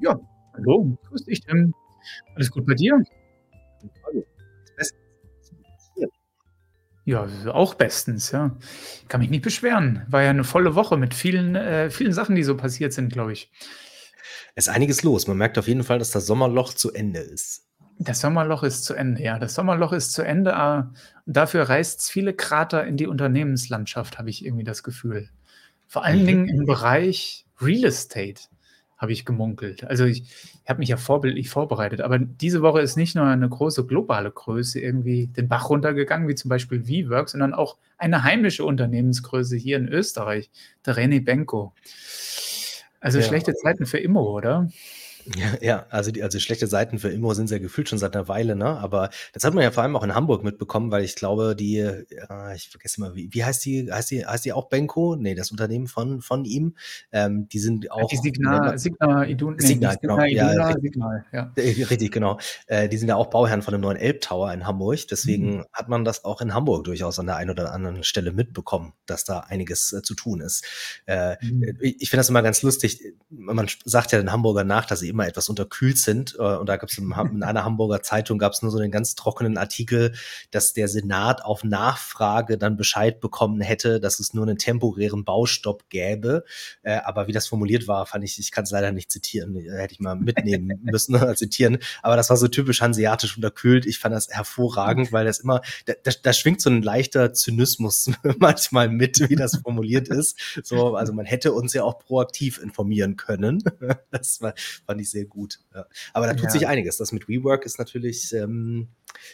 Ja, hallo, grüß dich, Tim. Alles gut bei dir? Hallo. Bestens. Ja, auch bestens, ja. Kann mich nicht beschweren. War ja eine volle Woche mit vielen, äh, vielen Sachen, die so passiert sind, glaube ich. Es ist einiges los. Man merkt auf jeden Fall, dass das Sommerloch zu Ende ist. Das Sommerloch ist zu Ende, ja. Das Sommerloch ist zu Ende, ah, und dafür reißt es viele Krater in die Unternehmenslandschaft, habe ich irgendwie das Gefühl. Vor allen Mhm. Dingen im Bereich Real Estate, habe ich gemunkelt. Also ich, ich habe mich ja vorbildlich vorbereitet, aber diese Woche ist nicht nur eine große globale Größe irgendwie den Bach runtergegangen, wie zum Beispiel WeWork, sondern auch eine heimische Unternehmensgröße hier in Österreich, der René Benko. Also Ja. schlechte Zeiten für Immo, oder? Ja, ja, also die also schlechte Seiten für Immo sind ja gefühlt schon seit einer Weile, ne? Aber das hat man ja vor allem auch in Hamburg mitbekommen, weil ich glaube, die, äh, ich vergesse immer, wie, wie heißt die, heißt die, heißt die auch Benko? Nee, das Unternehmen von, von ihm. Ähm, die sind Ja, auch, die wie nennt man- Signa, Signa Iduna, nee, Signal, nicht genau. Ja, Iduna, richtig. Signal, ja. Äh, Richtig, genau. Äh, die sind ja auch Bauherren von dem neuen Elbtower in Hamburg. Mhm. Deswegen hat man das auch in Hamburg durchaus an der einen oder anderen Stelle mitbekommen, dass da einiges äh, zu tun ist. Äh, Mhm. ich ich finde das immer ganz lustig. Man sagt ja den Hamburger nach, dass sie immer etwas unterkühlt sind. Äh, Und da gab es in, in einer Hamburger Zeitung gab es nur so einen ganz trockenen Artikel, dass der Senat auf Nachfrage dann Bescheid bekommen hätte, dass es nur einen temporären Baustopp gäbe. Äh, aber wie das formuliert war, fand ich, ich kann es leider nicht zitieren, äh, hätte ich mal mitnehmen müssen, zitieren. Aber das war so typisch hanseatisch unterkühlt. Ich fand das hervorragend, weil das immer, da, da, da schwingt so ein leichter Zynismus manchmal mit, wie das formuliert ist. So, also man hätte uns ja auch proaktiv informieren können. Das war, fand ich sehr gut. Ja. Aber da tut Ja. sich einiges. Das mit WeWork ist natürlich, ähm,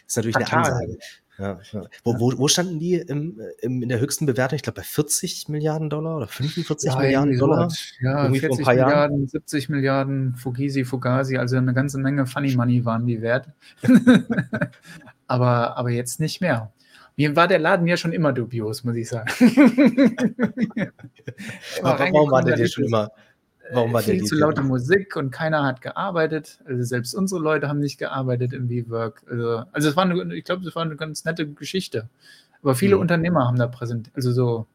ist natürlich eine. Ansage. Ja, ja. Wo, wo, wo standen die im, im, in der höchsten Bewertung? Ich glaube bei 40 Milliarden Dollar oder 45 Ja, Milliarden Dollar. Ja, Irgendwie vor ein 40 paar Jahren. Milliarden, 70 Milliarden, Fugisi, Fugazi, also eine ganze Menge Funny Money waren die wert. aber, aber jetzt nicht mehr. Mir war der Laden ja schon immer dubios, muss ich sagen. Warum war der dir schon immer, warum war äh, der viel zu laute Musik und keiner hat gearbeitet. Also selbst unsere Leute haben nicht gearbeitet im WeWork. Also, also es war eine, ich glaube, es war eine ganz nette Geschichte. Aber viele Mhm. Unternehmer haben da präsentiert, also so,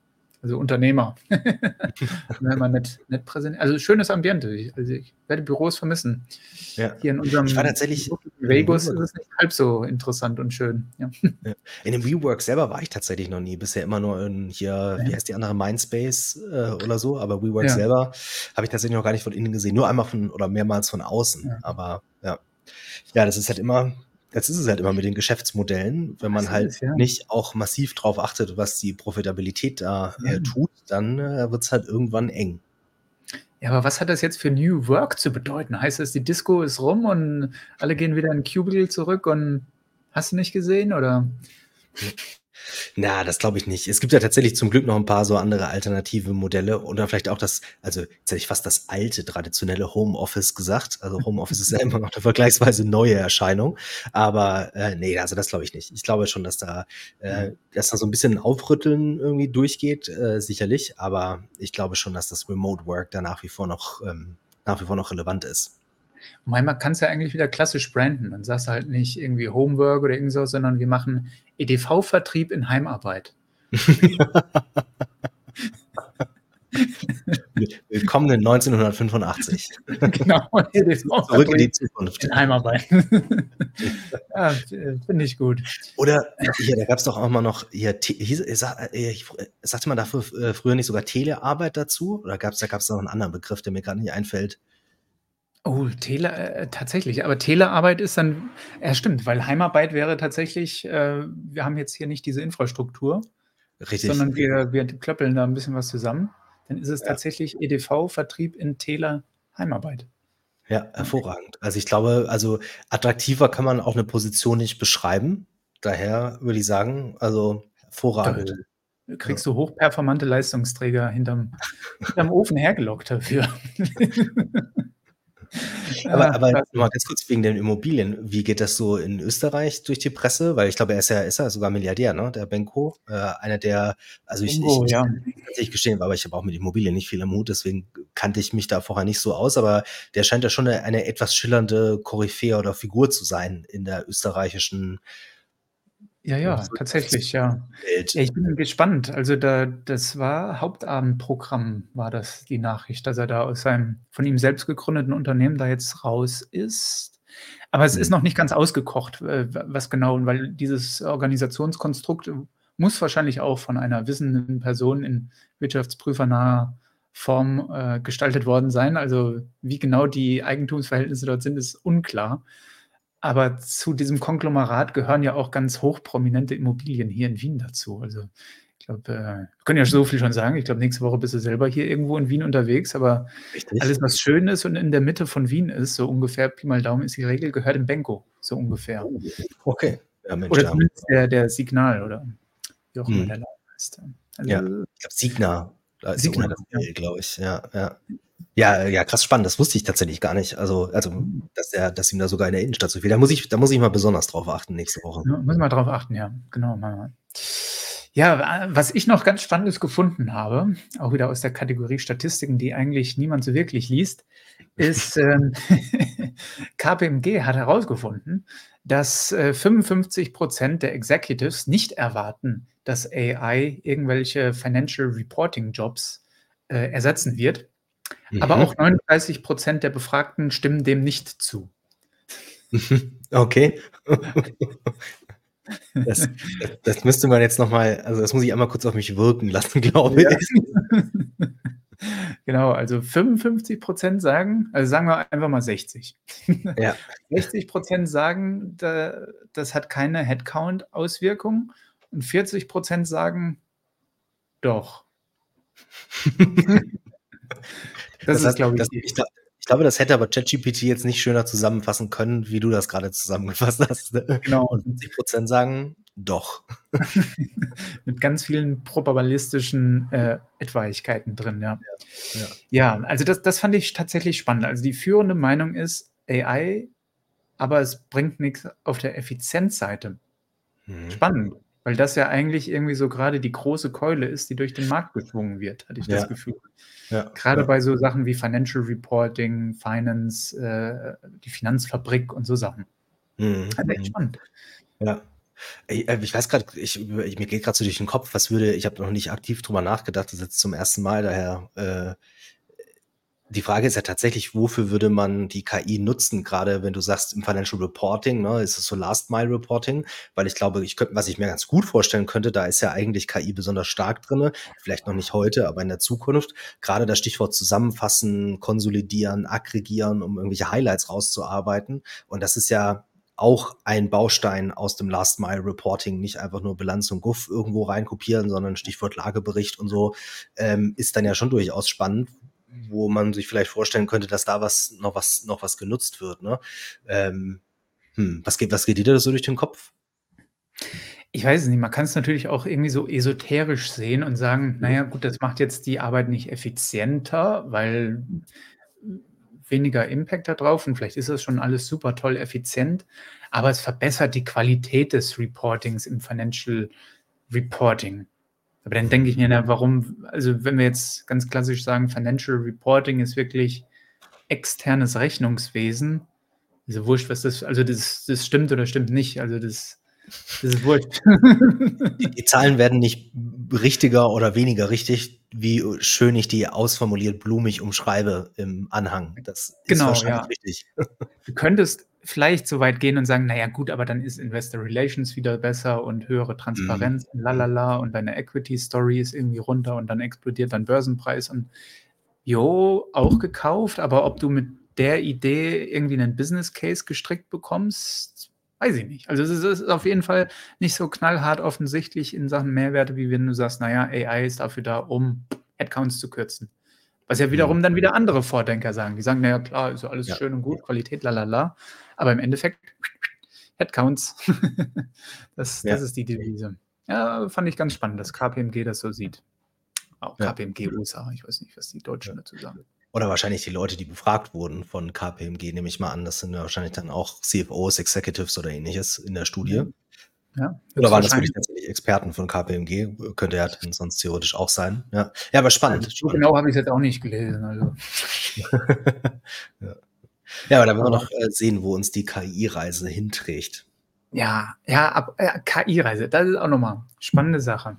also Unternehmer. Man nett, nett präsentiert. Also schönes Ambiente. Ich, also ich werde Büros vermissen. Ja. Hier in unserem Ich war tatsächlich Vegas ist es nicht halb so interessant und schön. Ja. In dem WeWork selber war ich tatsächlich noch nie. Bisher immer nur in hier, wie Ja. heißt die andere, Mindspace äh, oder so. Aber WeWork selber habe ich tatsächlich noch gar nicht von innen gesehen. Nur einmal von oder mehrmals von außen. Aber ja. Ja, das ist halt immer, das ist es halt immer mit den Geschäftsmodellen. Wenn man Das halt ja. nicht auch massiv drauf achtet, was die Profitabilität da Ja. äh, tut, dann äh, wird es halt irgendwann eng. Ja, aber was hat das jetzt für New Work zu bedeuten? Heißt das, die Disco ist rum und alle gehen wieder in Cubicle zurück und hast du nicht gesehen? Oder? Na, das glaube ich nicht. Es gibt ja tatsächlich zum Glück noch ein paar so andere alternative Modelle oder vielleicht auch das, also jetzt hätte ich fast das alte traditionelle Homeoffice gesagt. Also Homeoffice ist ja immer noch eine vergleichsweise neue Erscheinung. Aber äh, nee, also das glaube ich nicht. Ich glaube schon, dass da, äh, dass da so ein bisschen ein Aufrütteln irgendwie durchgeht, äh, sicherlich. Aber ich glaube schon, dass das Remote Work da nach wie vor noch, ähm, nach wie vor noch relevant ist. Manchmal kannst du ja eigentlich wieder klassisch branden. Dann sagst du halt nicht irgendwie Homework oder irgend so, sondern wir machen EDV-Vertrieb in Heimarbeit. Willkommen in 1985. genau, Zurück in die Zukunft. in Heimarbeit. ja, finde ich gut. Oder hier, da gab es doch auch mal noch, hier, hieß, äh, sagte man dafür äh, früher nicht sogar Telearbeit dazu? Oder gab's, da gab es noch einen anderen Begriff, der mir gerade nicht einfällt? Oh, Tele, äh, tatsächlich. Aber Telearbeit ist dann, ja stimmt, weil Heimarbeit wäre tatsächlich, äh, wir haben jetzt hier nicht diese Infrastruktur, Richtig. sondern wir, wir klöppeln da ein bisschen was zusammen. Dann ist es Ja. tatsächlich EDV-Vertrieb in Tele Heimarbeit. Ja, hervorragend. Also ich glaube, also attraktiver kann man auch eine Position nicht beschreiben. Daher würde ich sagen, also hervorragend. Da kriegst du hochperformante Leistungsträger hinterm, hinterm Ofen hergelockt dafür. Aber, Ja, aber nur mal ganz kurz wegen den Immobilien. Wie geht das so in Österreich durch die Presse? Weil ich glaube, er ist ja, ist ja sogar Milliardär, ne? Der Benko. Äh, einer der, also ich, Bingo, ich, ja. ich nicht gestehen, aber ich habe auch mit Immobilien nicht viel im Hut, deswegen kannte ich mich da vorher nicht so aus, aber der scheint ja schon eine, eine etwas schillernde Koryphäe oder Figur zu sein in der österreichischen Ja, ja, tatsächlich, ja. Ja, ich bin gespannt. Also da das war Hauptabendprogramm war das, die Nachricht, dass er da aus seinem von ihm selbst gegründeten Unternehmen da jetzt raus ist. Aber es ist Mhm. noch nicht ganz ausgekocht, äh, was genau, weil dieses Organisationskonstrukt muss wahrscheinlich auch von einer wissenden Person in wirtschaftsprüfernaher Form, äh, gestaltet worden sein. Also, wie genau die Eigentumsverhältnisse dort sind, ist unklar. Aber zu diesem Konglomerat gehören ja auch ganz hochprominente Immobilien hier in Wien dazu. Also, ich glaube, äh wir können ja so viel schon sagen. Ich glaube, nächste Woche bist du selber hier irgendwo in Wien unterwegs, aber Richtig. alles, was schön ist und in der Mitte von Wien ist, so ungefähr Pi mal Daumen ist die Regel, gehört dem Benko, so ungefähr. Oh, okay. Ja, Mensch, Oder zumindest der der Signal oder wie auch immer Mhm. der Laden heißt. Also Ja, ich glaube Signa, da ist Signa, ohne das ja. Glaube ich. Ja, ja. Ja, ja, krass spannend. Das wusste ich tatsächlich gar nicht. Also also, Mhm. dass der dass ihm da sogar in der Innenstadt so viel da muss ich da muss ich mal besonders drauf achten nächste Woche. Ja, müssen wir drauf achten, ja. Genau, wir. Ja, was ich noch ganz Spannendes gefunden habe, auch wieder aus der Kategorie Statistiken, die eigentlich niemand so wirklich liest, ist, ähm, KPMG hat herausgefunden, dass, äh, 55% der Executives nicht erwarten, dass AI irgendwelche Financial Reporting Jobs, äh, ersetzen wird. Aber Mhm. auch 39% der Befragten stimmen dem nicht zu. Okay. Das das müsste man jetzt noch mal also, das muss ich einmal kurz auf mich wirken lassen, glaube Ja. ich. Genau, also 55% sagen also, sagen wir einfach mal 60. Ja. 60% sagen, da das hat keine Headcount-Auswirkung und 40% sagen: „Doch.“ Das Das ist, glaube ich, das ich ich glaube, das hätte aber ChatGPT jetzt nicht schöner zusammenfassen können, wie du das grade zusammengefasst hast, ne? Genau. Und 50% sagen: „Doch.“ Mit ganz vielen probabilistischen, äh, Etwaigkeiten drin, ja. Ja, ja. Ja, also das das fand ich tatsächlich spannend. Also, die führende Meinung ist AI, aber es bringt nix auf der Effizienzseite. Mhm. Spannend, weil das ja eigentlich irgendwie so grade die große Keule ist, die durch den Markt geschwungen wird, hatte ich das Ja. Gefühl. Ja, Grade ja. bei so Sachen wie Financial Reporting, Finance, äh, die Finanzfabrik und so Sachen. Mhm, Also, echt mhm. spannend. Ja. Äh, ich weiß ich mir geht grad so durch den Kopf, was würde ich habe noch nicht aktiv drüber nachgedacht, das ist jetzt zum 1. Mal, daher, äh die Frage ist ja tatsächlich, wofür würde man die KI nutzen, grade wenn du sagst, im Financial Reporting, ne, ist es so Last Mile Reporting? Weil ich glaube, ich könnte was ich mir ganz gut vorstellen könnte, da ist ja eigentlich KI besonders stark drinne, vielleicht noch nicht heute, aber in der Zukunft. Grade das Stichwort zusammenfassen, konsolidieren, aggregieren, um irgendwelche Highlights rauszuarbeiten. Und das ist ja auch ein Baustein aus dem Last Mile Reporting, nicht einfach nur Bilanz und Guff irgendwo reinkopieren, sondern Stichwort Lagebericht und so, ähm, ist dann ja schon durchaus spannend, wo man sich vielleicht vorstellen könnte, dass da was noch was noch was genutzt wird, ne? Ähm, hm, was geht was geht dir da so durch den Kopf? Ich weiß es nicht. Man kann's natürlich auch irgendwie so esoterisch sehen und sagen: „Na Mhm. ja, gut, das macht jetzt die Arbeit nicht effizienter, weil weniger Impact da drauf und vielleicht ist das schon alles super toll effizient, aber es verbessert die Qualität des Reportings im Financial Reporting.“ Aber dann denke ich mir: „Na, warum“ also, wenn wir jetzt ganz klassisch sagen, Financial Reporting ist wirklich externes Rechnungswesen, ist wurscht, was das also, das das stimmt oder stimmt nicht. Also, das das ist wurscht. Die die Zahlen werden nicht richtiger oder weniger richtig, wie schön ich die ausformuliert blumig umschreibe im Anhang. Das ist Genau, wahrscheinlich ja. richtig. Du könntest vielleicht so weit gehen und sagen: „Na ja, gut, aber dann ist Investor Relations wieder besser und höhere Mhm. Transparenz und Mhm. lalala und deine Equity Story ist irgendwie runter und dann explodiert dein Börsenpreis“ und jo, auch gekauft, aber ob du mit der Idee irgendwie 'nen Business Case gestrickt bekommst, weiß ich nicht. Also, es ist es ist auf jeden Fall nicht so knallhart offensichtlich in Sachen Mehrwerte, wie wenn du sagst: „Na ja, AI ist dafür da, um Headcounts zu kürzen.“ Was ja Mhm. wiederum dann wieder andere Vordenker sagen. Die sagen: „Na ja, klar, ist ja alles Ja. schön und gut, Qualität, lalala.“ Aber im Endeffekt Headcounts. Das Ja. das ist die Devise. Ja, fand ich ganz spannend, dass KPMG das so sieht. Auch. KPMG USA, ich weiß nicht, was die Deutschen dazu sagen. Oder wahrscheinlich die Leute, die befragt wurden von KPMG, nehme ich mal an. Das sind wahrscheinlich dann auch CFOs, Executives oder Ähnliches in der Studie. Ja. Oder waren das wirklich tatsächlich Experten von KPMG? Könnte ja sonst theoretisch auch sein, ja. Ja, aber spannend, Also, so genau habe ich's jetzt auch nicht gelesen, also. Ja. Ja, aber da werden wir noch, äh, sehen, wo uns die KI-Reise hinträgt. Ja, ja, ab, äh, KI-Reise, das ist auch nochmal spannende Sache.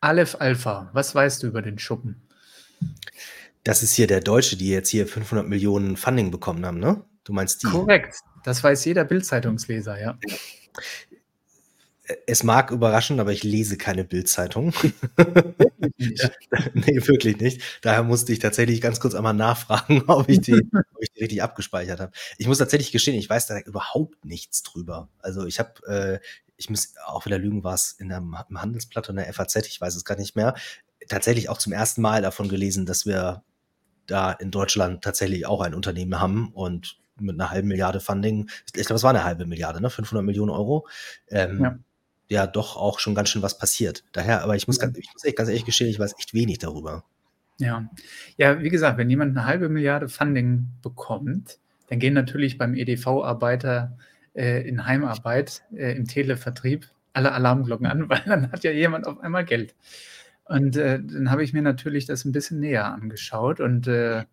Aleph Alpha, was weißt du über den Schuppen? Das ist hier der Deutsche, die jetzt hier 500 Millionen Funding bekommen haben, ne? Du meinst die? Korrekt. Das weiß jeder Bildzeitungsleser, ja. Es mag überraschen, aber ich lese keine Bildzeitung. nee, wirklich nicht. Daher musste ich tatsächlich ganz kurz einmal nachfragen, ob ich die, ob ich die richtig abgespeichert habe. Ich muss tatsächlich gestehen, ich weiß da überhaupt nichts drüber. Also ich habe, äh, ich muss auch wieder lügen, war es in einem, im Handelsblatt oder in der FAZ, ich weiß es gar nicht mehr, tatsächlich auch zum ersten Mal davon gelesen, dass wir da in Deutschland tatsächlich auch ein Unternehmen haben und mit einer halben Milliarde Funding, ich glaube, es war eine halbe Milliarde, ne? 500 Millionen Euro. Ähm, ja. Ja. doch auch schon ganz schön was passiert. Daher, aber ich muss, ganz, ich muss echt ganz ehrlich gestehen, ich weiß echt wenig darüber. Ja. ja, wie gesagt, wenn jemand eine halbe Milliarde Funding bekommt, dann gehen natürlich beim EDV-Arbeiter äh, in Heimarbeit, äh, im Televertrieb alle Alarmglocken an, weil dann hat ja jemand auf einmal Geld. Und äh, dann habe ich mir natürlich das ein bisschen näher angeschaut und äh,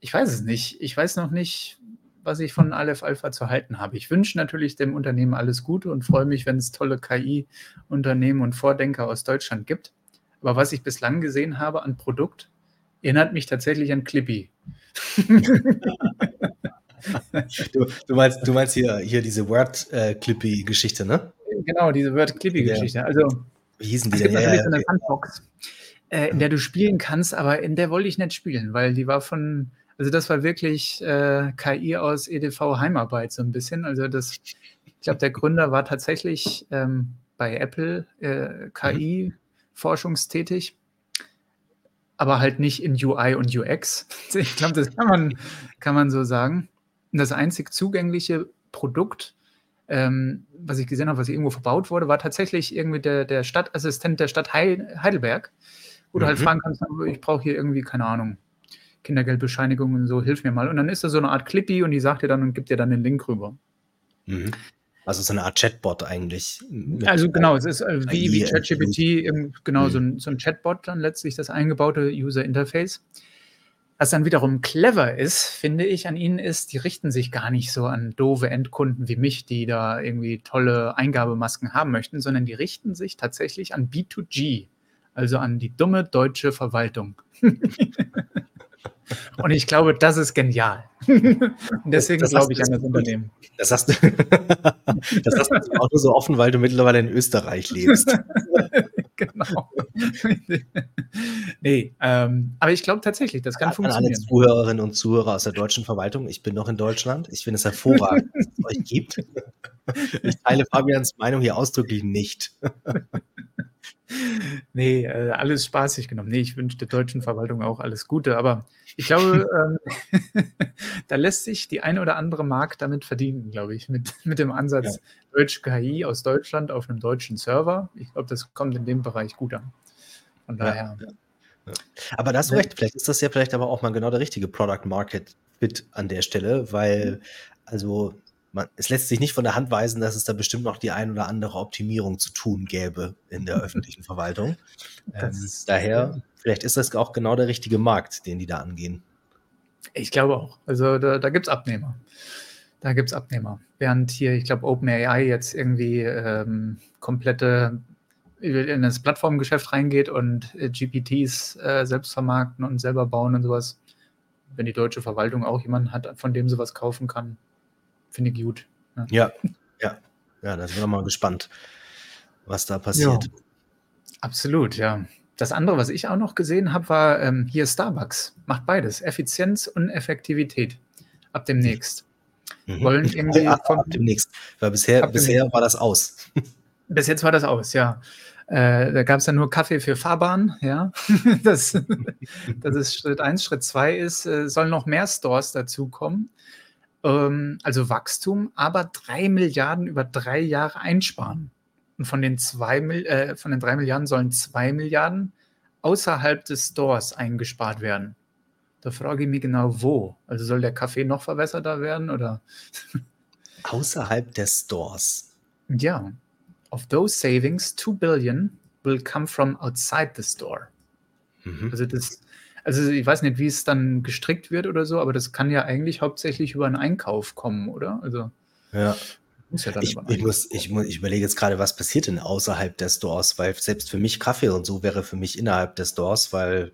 ich weiß es nicht. Ich weiß noch nicht, was ich von Aleph Alpha zu halten habe. Ich wünsche natürlich dem Unternehmen alles Gute und freue mich, wenn es tolle KI-Unternehmen und Vordenker aus Deutschland gibt. Aber was ich bislang gesehen habe an Produkt, erinnert mich tatsächlich an Clippy. du, du, meinst, du meinst hier, hier diese Word-Clippy-Geschichte, ne? Genau, diese Word-Clippy-Geschichte. Also, Wie hießen die denn? Ja, ja, so eine Sandbox, äh, in der du spielen kannst, aber in der wollte ich nicht spielen, weil die war von, also das war wirklich äh, KI aus EDV Heimarbeit so ein bisschen. Also das, ich glaube, der Gründer war tatsächlich ähm, bei Apple äh, KI mhm. forschungstätig, aber halt nicht in UI und UX. Ich glaube, das kann man, kann man so sagen. Und das einzig zugängliche Produkt, ähm, was ich gesehen habe, was irgendwo verbaut wurde, war tatsächlich irgendwie der, der Stadtassistent der Stadt Heidelberg, wo mhm. du halt mhm. fragen kannst, ich brauche hier irgendwie, keine Ahnung, Kindergeldbescheinigung und so, hilf mir mal. Und dann ist da so eine Art Clippy und die sagt dir dann und gibt dir dann den Link rüber. Mhm. Also so eine Art Chatbot eigentlich. Also genau, es ist äh, wie, wie ChatGPT, genau, mhm. so, ein, so ein Chatbot dann letztlich das eingebaute User Interface. Was dann wiederum clever ist, finde ich, an ihnen ist, die richten sich gar nicht so an doofe Endkunden wie mich, die da irgendwie tolle Eingabemasken haben möchten, sondern die richten sich tatsächlich an B2G, also an die dumme deutsche Verwaltung. Und ich glaube, das ist genial. Und deswegen glaube ich an das Unternehmen. Das hast, du, das hast du auch nur so offen, weil du mittlerweile in Österreich lebst. genau. nee, ähm, aber ich glaube tatsächlich, das kann an funktionieren. Alle Zuhörerinnen und Zuhörer aus der deutschen Verwaltung, ich bin noch in Deutschland. Ich finde es hervorragend, dass es euch gibt. Ich teile Fabians Meinung hier ausdrücklich nicht. Nee, äh, alles spaßig genommen. Nee, ich wünsche der deutschen Verwaltung auch alles Gute, aber ich glaube, ähm, da lässt sich die eine oder andere Mark damit verdienen, glaube ich, mit, mit dem Ansatz ja. Deutsch KI aus Deutschland auf einem deutschen Server. Ich glaube, das kommt in dem Bereich gut an. Von daher. Ja, ja. Aber da hast du recht, vielleicht ist das ja vielleicht aber auch mal genau der richtige Product Market Fit an der Stelle, weil also man, es lässt sich nicht von der Hand weisen, dass es da bestimmt noch die ein oder andere Optimierung zu tun gäbe in der öffentlichen Verwaltung. Ähm, daher, vielleicht ist das auch genau der richtige Markt, den die da angehen. Ich glaube auch. Also da, da gibt es Abnehmer. Da gibt es Abnehmer. Während hier, ich glaube, OpenAI jetzt irgendwie ähm, komplette in das Plattformgeschäft reingeht und äh, GPTs äh, selbst vermarkten und selber bauen und sowas. Wenn die deutsche Verwaltung auch jemanden hat, von dem sie was kaufen kann, finde ich gut. Ne? Ja, ja, ja, da sind wir mal gespannt, was da passiert. Ja. Absolut, ja. Das andere, was ich auch noch gesehen habe, war ähm, hier Starbucks. Macht beides. Effizienz und Effektivität. Ab demnächst. Mhm. Wollen irgendwie ja, ab, ab demnächst. Weil bisher, bisher war das aus. Bis jetzt war das aus, ja. Äh, da gab es dann nur Kaffee für Fahrbahn, ja. das, das ist Schritt eins. Schritt zwei ist, äh, sollen noch mehr Stores dazukommen ähm, also Wachstum, aber drei Milliarden über drei Jahre einsparen. Und von den, zwei, äh, von den drei Milliarden sollen zwei Milliarden außerhalb des Stores eingespart werden. Da frage ich mich genau, wo. Also soll der Kaffee noch verbesserter werden oder? Außerhalb des Stores. Ja. Of those savings, 2 billion will come from outside the store. Mhm. Also das also ich weiß nicht, wie es dann gestrickt wird oder so, aber das kann ja eigentlich hauptsächlich über einen Einkauf kommen, oder? Also ja. Ja ich, ich, muss, ich, muss, ich überlege jetzt gerade, was passiert denn außerhalb der Stores, weil selbst für mich Kaffee und so wäre für mich innerhalb der Stores, weil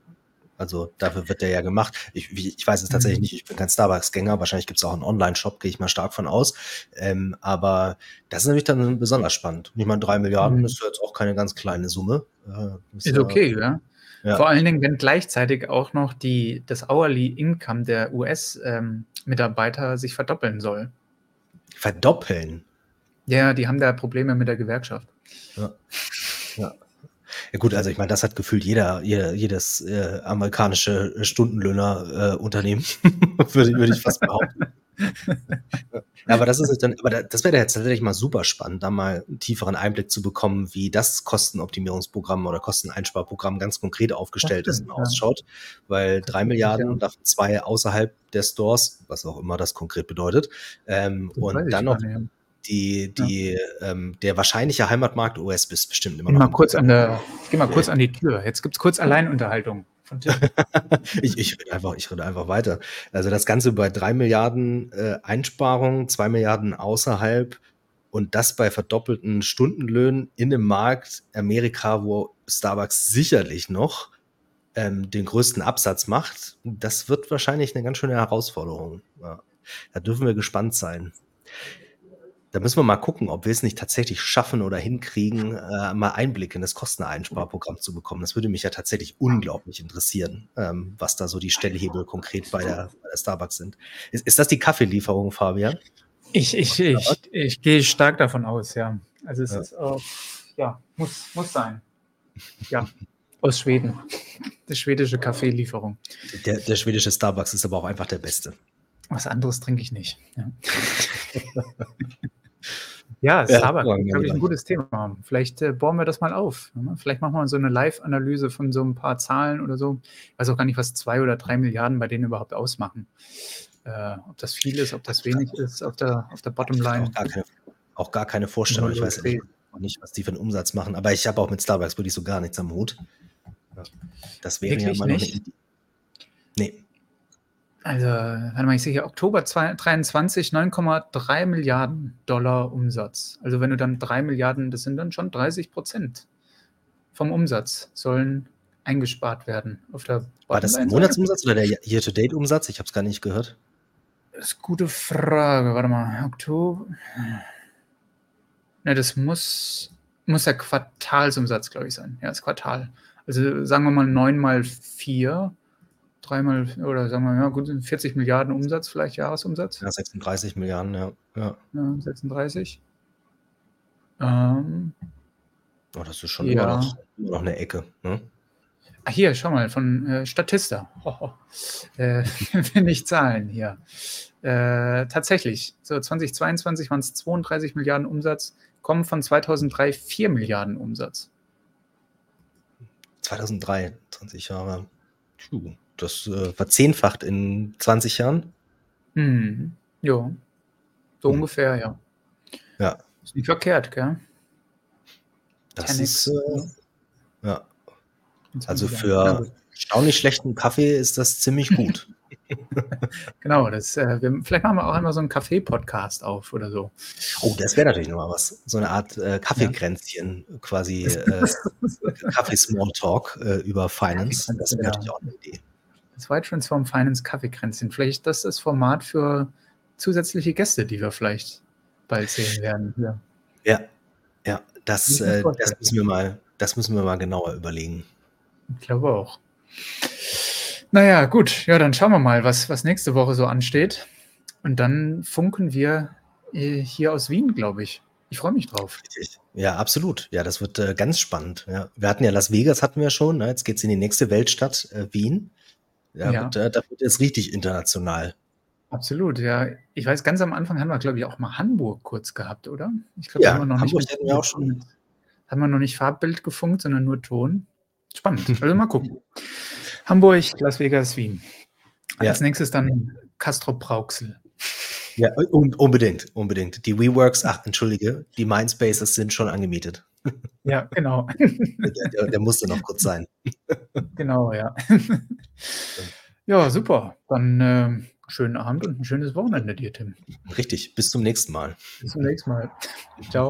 also dafür wird der ja gemacht. Ich, ich weiß es tatsächlich mhm. nicht, ich bin kein Starbucks-Gänger. Wahrscheinlich gibt es auch einen Online-Shop, gehe ich mal stark von aus. Ähm, aber das ist natürlich dann besonders spannend. Ich meine, drei Milliarden mhm. ist jetzt auch keine ganz kleine Summe. Äh, ist, ist okay, ja. Ja. Vor allen Dingen, wenn gleichzeitig auch noch die, das Hourly Income der US-Mitarbeiter ähm, sich verdoppeln soll. Verdoppeln? Ja, die haben da Probleme mit der Gewerkschaft. Ja. ja. Ja gut, also ich meine, das hat gefühlt jeder, jeder jedes äh, amerikanische Stundenlöhner-Unternehmen, äh, würde, würde ich fast behaupten. aber das ist dann, aber das wäre jetzt tatsächlich mal super spannend, da mal einen tieferen Einblick zu bekommen, wie das Kostenoptimierungsprogramm oder Kosteneinsparprogramm ganz konkret aufgestellt stimmt, ist und ausschaut. Weil drei Milliarden, ja. davon zwei außerhalb der Stores, was auch immer das konkret bedeutet, ähm, und dann noch die, die, ja. ähm, der wahrscheinliche Heimatmarkt US ist bestimmt immer noch. Mal kurz an der, ich gehe mal kurz an die Tür. Jetzt gibt es kurz Alleinunterhaltung. ich, ich rede einfach, ich rede einfach weiter. Also das Ganze bei drei Milliarden äh, Einsparungen, zwei Milliarden außerhalb und das bei verdoppelten Stundenlöhnen in einem Markt Amerika, wo Starbucks sicherlich noch ähm, den größten Absatz macht, das wird wahrscheinlich eine ganz schöne Herausforderung. Ja. Da dürfen wir gespannt sein. Da müssen wir mal gucken, ob wir es nicht tatsächlich schaffen oder hinkriegen, äh, mal Einblick in das Kosteneinsparprogramm zu bekommen. Das würde mich ja tatsächlich unglaublich interessieren, ähm, was da so die Stellhebel konkret bei der, bei der Starbucks sind. Ist, ist das die Kaffeelieferung, Fabian? Ich, ich, ich, ich, gehe stark davon aus, ja. Also es ja. ist auch, ja, muss, muss sein. Ja, aus Schweden. Die schwedische Kaffeelieferung. Der, der schwedische Starbucks ist aber auch einfach der beste. Was anderes trinke ich nicht. Ja. Ja, ja aber glaube ich, ein gutes Thema. Vielleicht äh, bohren wir das mal auf. Ne? Vielleicht machen wir so eine Live-Analyse von so ein paar Zahlen oder so. Ich weiß auch gar nicht, was zwei oder drei Milliarden bei denen überhaupt ausmachen. Äh, ob das viel ist, ob das wenig ist auf der, auf der Bottomline. Auch gar keine, auch gar keine Vorstellung. Ich weiß nicht, nicht, was die für einen Umsatz machen. Aber ich habe auch mit Starbucks wirklich so gar nichts am Hut. Das wäre Wirklich ja mal noch eine Idee. Nee. Also, warte mal, ich sehe hier Oktober 2023 9,3 Milliarden Dollar Umsatz. Also, wenn du dann 3 Milliarden, das sind dann schon 30 Prozent vom Umsatz, sollen eingespart werden. Auf der War das der Monatsumsatz oder der Year-to-Date-Umsatz? Ich habe es gar nicht gehört. Das ist eine gute Frage. Warte mal, Oktober. Ne, das muss, muss der Quartalsumsatz, glaube ich, sein. Ja, das Quartal. Also sagen wir mal 9 mal 4 dreimal oder sagen wir, ja, gut, 40 Milliarden Umsatz, vielleicht Jahresumsatz. Ja, 36 Milliarden, ja. Ja, ja 36. Ähm, oh, das ist schon ja. immer, noch, immer noch eine Ecke. Ne? Ach, hier, schau mal, von äh, Statista. Oh, oh. Äh, nicht Zahlen hier. Äh, tatsächlich, so 2022 waren es 32 Milliarden Umsatz, kommen von 2003 4 Milliarden Umsatz. 2003, 20 Jahre. Puh das äh, verzehnfacht in 20 Jahren. Hm. Ja, so hm. ungefähr, ja. Ja. Ist nicht verkehrt, gell? Das Tennis. ist, äh, ja. Also für erstaunlich schlechten Kaffee ist das ziemlich gut. genau, das, äh, wir, vielleicht machen wir auch einmal so einen Kaffee-Podcast auf oder so. Oh, das wäre natürlich nochmal was. So eine Art äh, Kaffeekränzchen, quasi äh, Kaffee-Smalltalk äh, über Finance. Das wäre natürlich auch eine Idee. Zwei Transform Finance Kaffeekränzchen. Vielleicht ist das das Format für zusätzliche Gäste, die wir vielleicht bald sehen werden. Ja, ja, ja das, äh, das, müssen wir mal, das müssen wir mal genauer überlegen. Ich glaube auch. Naja, gut, ja, dann schauen wir mal, was, was nächste Woche so ansteht. Und dann funken wir äh, hier aus Wien, glaube ich. Ich freue mich drauf. Ja, absolut. Ja, das wird äh, ganz spannend. Ja. Wir hatten ja Las Vegas, hatten wir schon. Ne? Jetzt geht es in die nächste Weltstadt, äh, Wien. Ja, ja. Da, da wird es richtig international. Absolut, ja. Ich weiß, ganz am Anfang haben wir, glaube ich, auch mal Hamburg kurz gehabt, oder? Ich glaube, ja, haben wir noch Hamburg nicht wir auch schon. Haben wir noch nicht Farbbild gefunkt, sondern nur Ton. Spannend. Also mal gucken. Hamburg, Las Vegas, Wien. Als ja. nächstes dann Castro Brauxel. Ja, un unbedingt, unbedingt. Die WeWorks, ach, entschuldige, die Mindspaces sind schon angemietet. Ja, genau. Der, der, musste noch kurz sein. Genau, ja. Ja, super. Dann äh, schönen Abend und ein schönes Wochenende dir, Tim. Richtig, bis zum nächsten Mal. Bis zum nächsten Mal. Ciao.